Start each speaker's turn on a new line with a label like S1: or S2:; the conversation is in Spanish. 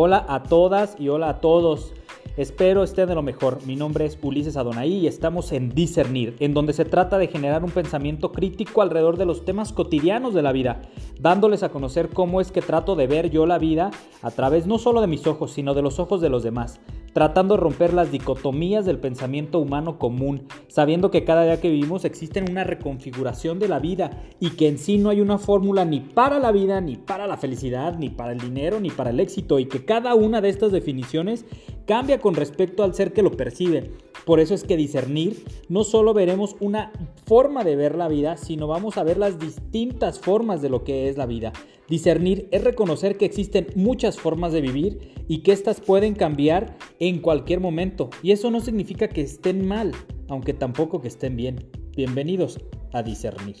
S1: Hola a todas y hola a todos. Espero estén de lo mejor. Mi nombre es Ulises Adonai y estamos en Discernir, en donde se trata de generar un pensamiento crítico alrededor de los temas cotidianos de la vida, dándoles a conocer cómo es que trato de ver yo la vida a través no solo de mis ojos, sino de los ojos de los demás, tratando de romper las dicotomías del pensamiento humano común, sabiendo que cada día que vivimos existe una reconfiguración de la vida y que en sí no hay una fórmula ni para la vida, ni para la felicidad, ni para el dinero, ni para el éxito, y que cada una de estas definiciones cambia con respecto al ser que lo percibe. Por eso es que discernir no solo veremos una forma de ver la vida, sino vamos a ver las distintas formas de lo que es la vida. Discernir es reconocer que existen muchas formas de vivir y que éstas pueden cambiar en cualquier momento. Y eso no significa que estén mal, aunque tampoco que estén bien. Bienvenidos a discernir.